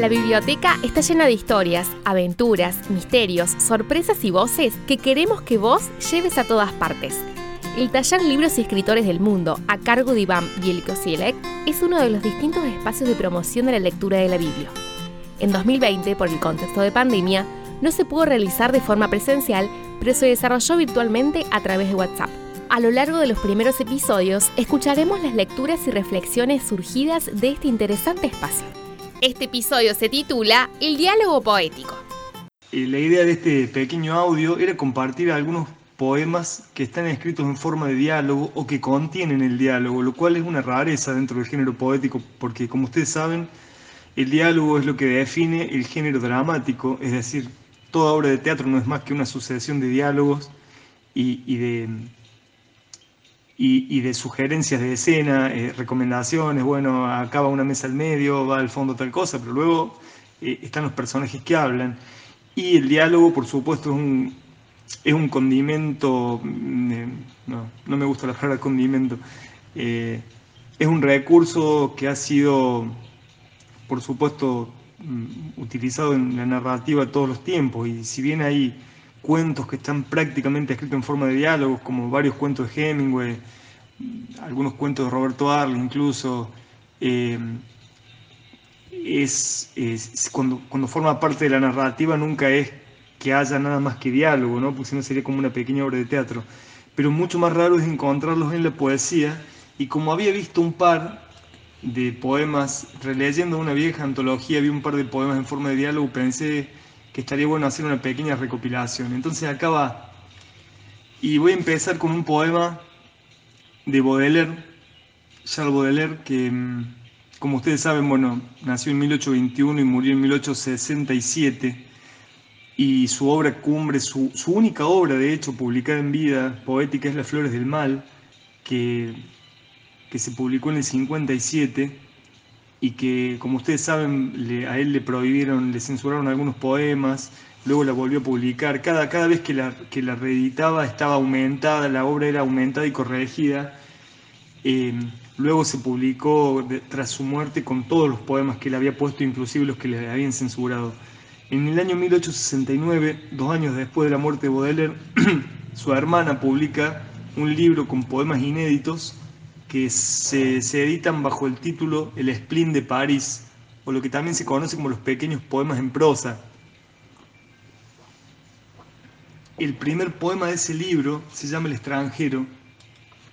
La biblioteca está llena de historias, aventuras, misterios, sorpresas y voces que queremos que vos lleves a todas partes. El taller Libros y Escritores del Mundo, a cargo de Iván Bielkosielek, es uno de los distintos espacios de promoción de la lectura de la Biblia. En 2020, por el contexto de pandemia, no se pudo realizar de forma presencial, pero se desarrolló virtualmente a través de WhatsApp. A lo largo de los primeros episodios escucharemos las lecturas y reflexiones surgidas de este interesante espacio. Este episodio se titula El diálogo poético. la idea de este pequeño audio era compartir algunos poemas que están escritos en forma de diálogo o que contienen el diálogo, lo cual es una rareza dentro del género poético, porque como ustedes saben, el diálogo es lo que define el género dramático, es decir, toda obra de teatro no es más que una sucesión de diálogos y de y, de sugerencias de escena, eh, recomendaciones, bueno, acaba una mesa al medio, va al fondo tal cosa, pero luego eh, están los personajes que hablan. Y el diálogo, por supuesto, es un, es un condimento, mm, eh, no, no me gusta la palabra condimento, es un recurso que ha sido, por supuesto, mm, utilizado en la narrativa todos los tiempos, y si bien hay cuentos que están prácticamente escritos en forma de diálogos, como varios cuentos de Hemingway, algunos cuentos de Roberto Arle incluso. Eh, es, cuando, cuando, forma parte de la narrativa nunca es que haya nada más que diálogo, ¿no? porque si no sería como una pequeña obra de teatro. Pero mucho más raro es encontrarlos en la poesía, y como había visto un par de poemas, releyendo una vieja antología, vi un par de poemas en forma de diálogo, pensé que estaría bueno hacer una pequeña recopilación. Entonces acaba, y voy a empezar con un poema de Baudelaire, Charles Baudelaire, que mm, como ustedes saben, bueno, nació en 1821 y murió en 1867, y su obra cumbre, su, única obra de hecho publicada en vida poética es Las Flores del Mal, que, que se publicó en el 57 y que, como ustedes saben, a él le prohibieron, le censuraron algunos poemas, luego la volvió a publicar. Cada, cada vez que la, que la reeditaba estaba aumentada, la obra era aumentada y corregida. Eh, luego se publicó tras su muerte con todos los poemas que le había puesto, inclusive los que le habían censurado. En el año 1869, dos años después de la muerte de Baudelaire, su hermana publica un libro con poemas inéditos que se, se, editan bajo el título El Spleen de París, o lo que también se conoce como los pequeños poemas en prosa. El primer poema de ese libro se llama El extranjero,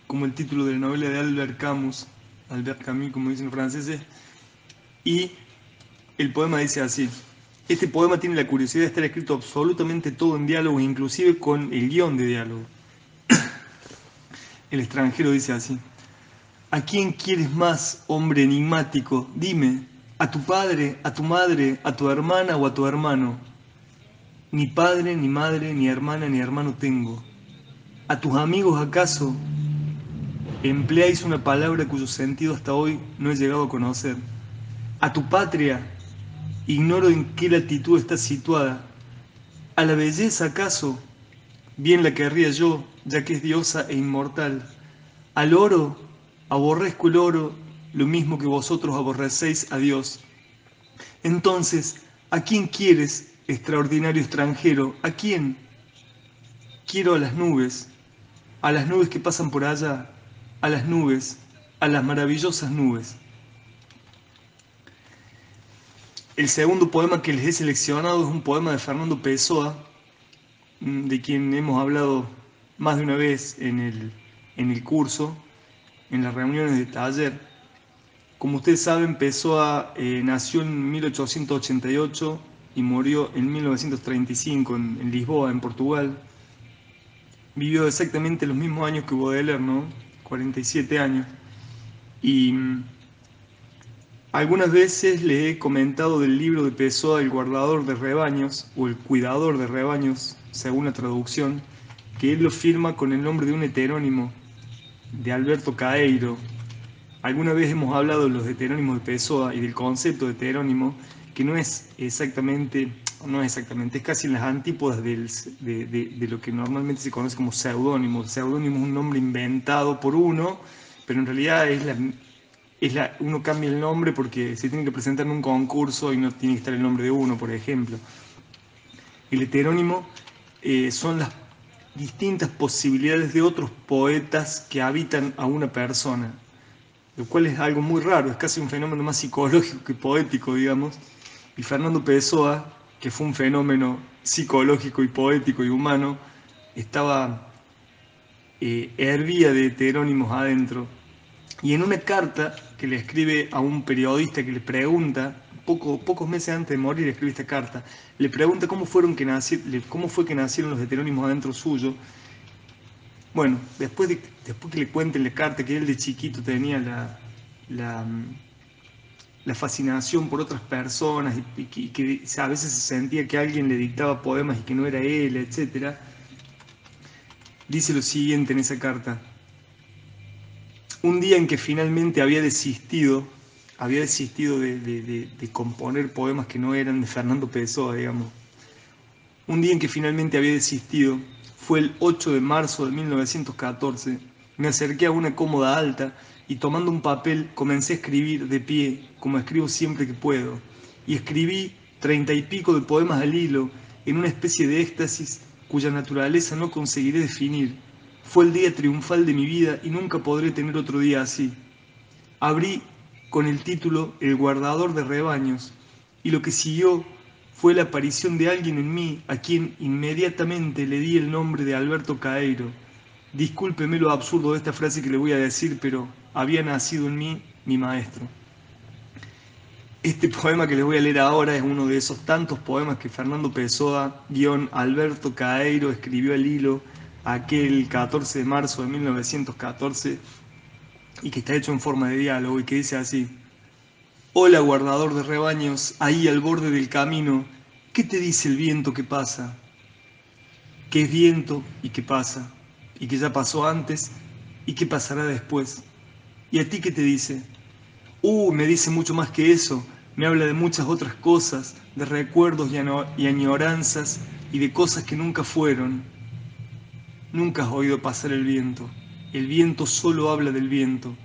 como el título de la novela de Albert Camus, Albert Camus como dicen los franceses, y el poema dice así. Este poema tiene la curiosidad de estar escrito absolutamente todo en diálogo, inclusive con el guion de diálogo. El extranjero dice así. ¿A quién quieres más, hombre enigmático? Dime, ¿a tu padre, a tu madre, a tu hermana o a tu hermano? Ni padre, ni madre, ni hermana, ni hermano tengo. ¿A tus amigos acaso empleáis una palabra cuyo sentido hasta hoy no he llegado a conocer? ¿A tu patria ignoro en qué latitud está situada? ¿A la belleza acaso? Bien la querría yo, ya que es diosa e inmortal. ¿Al oro? Aborrezco el oro, lo mismo que vosotros aborrecéis a Dios. Entonces, ¿a quién quieres extraordinario extranjero, ¿a quién? Quiero a las nubes, a las nubes que pasan por allá, a las nubes, a las maravillosas nubes. El segundo poema que les he seleccionado es un poema de Fernando Pessoa, mm, de quien hemos hablado más de una vez en el, en el curso, en las reuniones de taller. Como ustedes saben, Pessoa eh, nació en 1888 y murió en 1935 en, Lisboa, en Portugal. Vivió exactamente los mismos años que Baudelaire, ¿no? 47 años. Y mm, algunas veces le he comentado del libro de Pessoa, El guardador de rebaños, o El cuidador de rebaños, según la traducción, que él lo firma con el nombre de un heterónimo, de Alberto Caeiro. Alguna vez hemos hablado de los heterónimos de Pessoa y del concepto de heterónimo, que no es exactamente, no es exactamente, es casi en las antípodas de, lo que normalmente se conoce como seudónimo. El seudónimo es un nombre inventado por uno, pero en realidad es es la, uno cambia el nombre porque se tiene que presentar en un concurso y no tiene que estar el nombre de uno, por ejemplo. El heterónimo eh, son las distintas posibilidades de otros poetas que habitan a una persona, lo cual es algo muy raro, es casi un fenómeno más psicológico que poético, digamos. Y Fernando Pessoa, que fue un fenómeno psicológico y poético y humano, estaba eh, hervía de heterónimos adentro. Y en una carta que le escribe a un periodista que le pregunta, poco, pocos meses antes de morir escribe esta carta, le pregunta cómo, fueron que fue que nacieron los heterónimos adentro suyo. Bueno, después, de, después que le cuenten la carta que él de chiquito tenía la, la, la fascinación por otras personas y, que a veces se sentía que alguien le dictaba poemas y que no era él, etc., dice lo siguiente en esa carta. Un día en que finalmente había desistido había desistido de, componer poemas que no eran de Fernando Pessoa, digamos. Un día en que finalmente había desistido fue el 8 de marzo de 1914. Me acerqué a una cómoda alta y tomando un papel comencé a escribir de pie, como escribo siempre que puedo. Y escribí treinta y pico de poemas al hilo, en una especie de éxtasis cuya naturaleza no conseguiré definir. Fue el día triunfal de mi vida y nunca podré tener otro día así. Abrí con el título El guardador de rebaños, y lo que siguió fue la aparición de alguien en mí a quien inmediatamente le di el nombre de Alberto Caeiro. Discúlpeme lo absurdo de esta frase que le voy a decir, pero había nacido en mí mi maestro. Este poema que les voy a leer ahora es uno de esos tantos poemas que Fernando Pessoa, guion Alberto Caeiro, escribió al hilo aquel 14 de marzo de 1914 y que está hecho en forma de diálogo y que dice así, Hola guardador de rebaños, ahí al borde del camino, ¿qué te dice el viento que pasa? ¿Qué es viento y qué pasa? ¿Y que ya pasó antes y qué pasará después? ¿Y a ti qué te dice? Uh, me dice mucho más que eso, me habla de muchas otras cosas, de recuerdos y añoranzas y de cosas que nunca fueron. Nunca has oído pasar el viento. El viento solo habla del viento.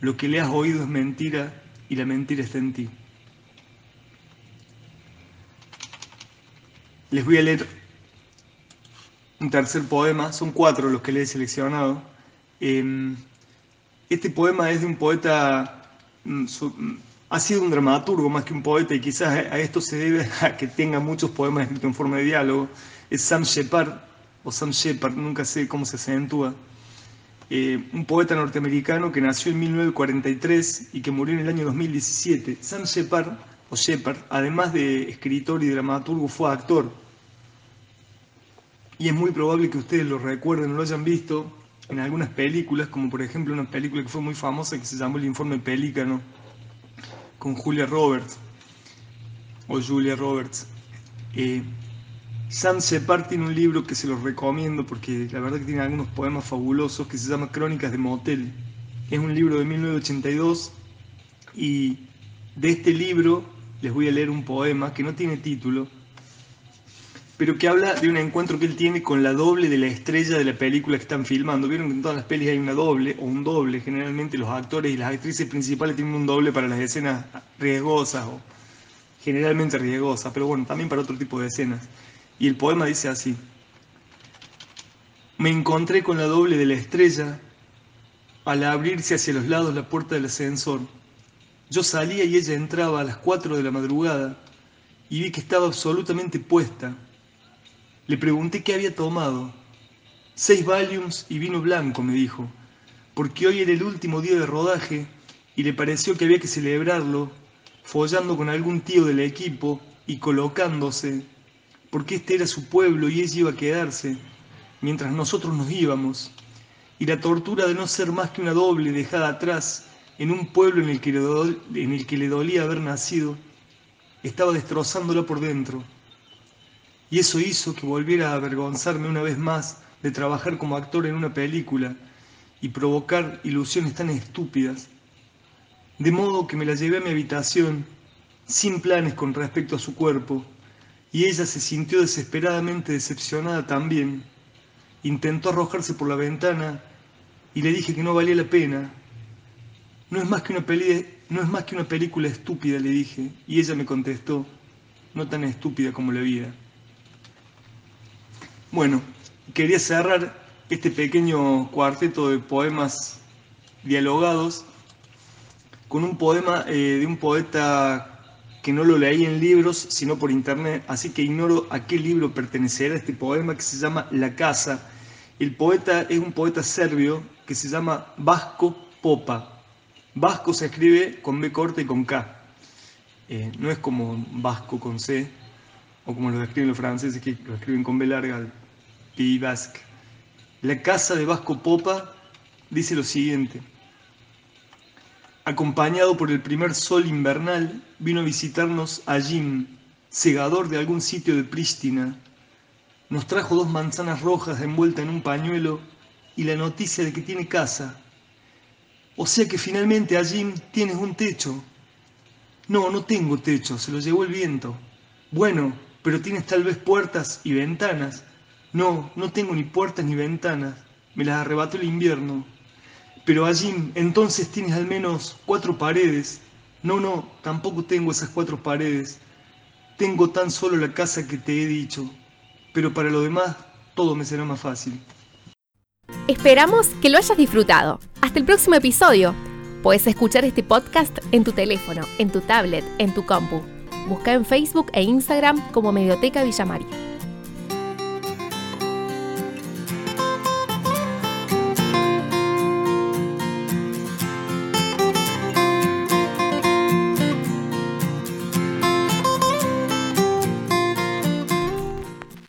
Lo que le has oído es mentira y la mentira está en ti. Les voy a leer un tercer poema, son cuatro los que le he seleccionado. Em, este poema es de un poeta, mm, mm, ha sido un dramaturgo más que un poeta y quizás a esto se debe a que tenga muchos poemas escritos en forma de diálogo. Es Sam Shepard, o Sam Shepard, nunca sé cómo se acentúa. Eh, un poeta norteamericano que nació en 1943 y que murió en el año 2017. Sam Shepard, o Shepard, además de escritor y dramaturgo, fue actor. Y es muy probable que ustedes lo recuerden o lo hayan visto en algunas películas, como por ejemplo una película que fue muy famosa que se llamó El Informe Pelícano, con Julia Roberts, o Julia Roberts. Eh, Sam Shepard tiene un libro que se los recomiendo porque la verdad que tiene algunos poemas fabulosos que se llama Crónicas de Motel. Es un libro de 1982 y de este libro les voy a leer un poema que no tiene título, pero que habla de un encuentro que él tiene con la doble de la estrella de la película que están filmando. Vieron que en todas las pelis hay una doble o un doble. Generalmente los actores y las actrices principales tienen un doble para las escenas riesgosas o generalmente riesgosas, pero bueno, también para otro tipo de escenas. Y el poema dice así, me encontré con la doble de la estrella al abrirse hacia los lados la puerta del ascensor. Yo salía y ella entraba a las cuatro de la madrugada y vi que estaba absolutamente puesta. Le pregunté qué había tomado. Seis Valiums y vino blanco, me dijo, porque hoy era el último día de rodaje y le pareció que había que celebrarlo, follando con algún tío del equipo y colocándose porque este era su pueblo y ella iba a quedarse, mientras nosotros nos íbamos, y la tortura de no ser más que una doble dejada atrás en un pueblo en el que le, en el que le dolía haber nacido, estaba destrozándola por dentro. Y eso hizo que volviera a avergonzarme una vez más de trabajar como actor en una película y provocar ilusiones tan estúpidas. De modo que me la llevé a mi habitación, sin planes con respecto a su cuerpo, y ella se sintió desesperadamente decepcionada también. Intentó arrojarse por la ventana y le dije que no valía la pena. No es más que una peli, no es más que una película estúpida, le dije, y ella me contestó, no tan estúpida como la vida. Bueno, quería cerrar este pequeño cuarteto de poemas dialogados con un poema eh, de un poeta que no lo leí en libros, sino por internet, así que ignoro a qué libro pertenecerá este poema que se llama La Casa. El poeta es un poeta serbio que se llama Vasco Popa. Vasco se escribe con B corta y con K. Eh, no es como Vasco con C, o como lo escriben los franceses que lo escriben con B larga, Pays Basque. La casa de Vasco Popa dice lo siguiente. Acompañado por el primer sol invernal, vino a visitarnos a Jim, segador de algún sitio de Prístina. Nos trajo dos manzanas rojas envueltas en un pañuelo y la noticia de que tiene casa. O sea que finalmente a Jim tienes un techo. No, no tengo techo, se lo llevó el viento. Bueno, pero tienes tal vez puertas y ventanas. No, no tengo ni puertas ni ventanas. Me las arrebató el invierno. Pero allí entonces tienes al menos cuatro paredes. No, no, tampoco tengo esas cuatro paredes. Tengo tan solo la casa que te he dicho. Pero para lo demás, todo me será más fácil. Esperamos que lo hayas disfrutado. Hasta el próximo episodio. Puedes escuchar este podcast en tu teléfono, en tu tablet, en tu compu. Busca en Facebook e Instagram como Medioteca Villa María.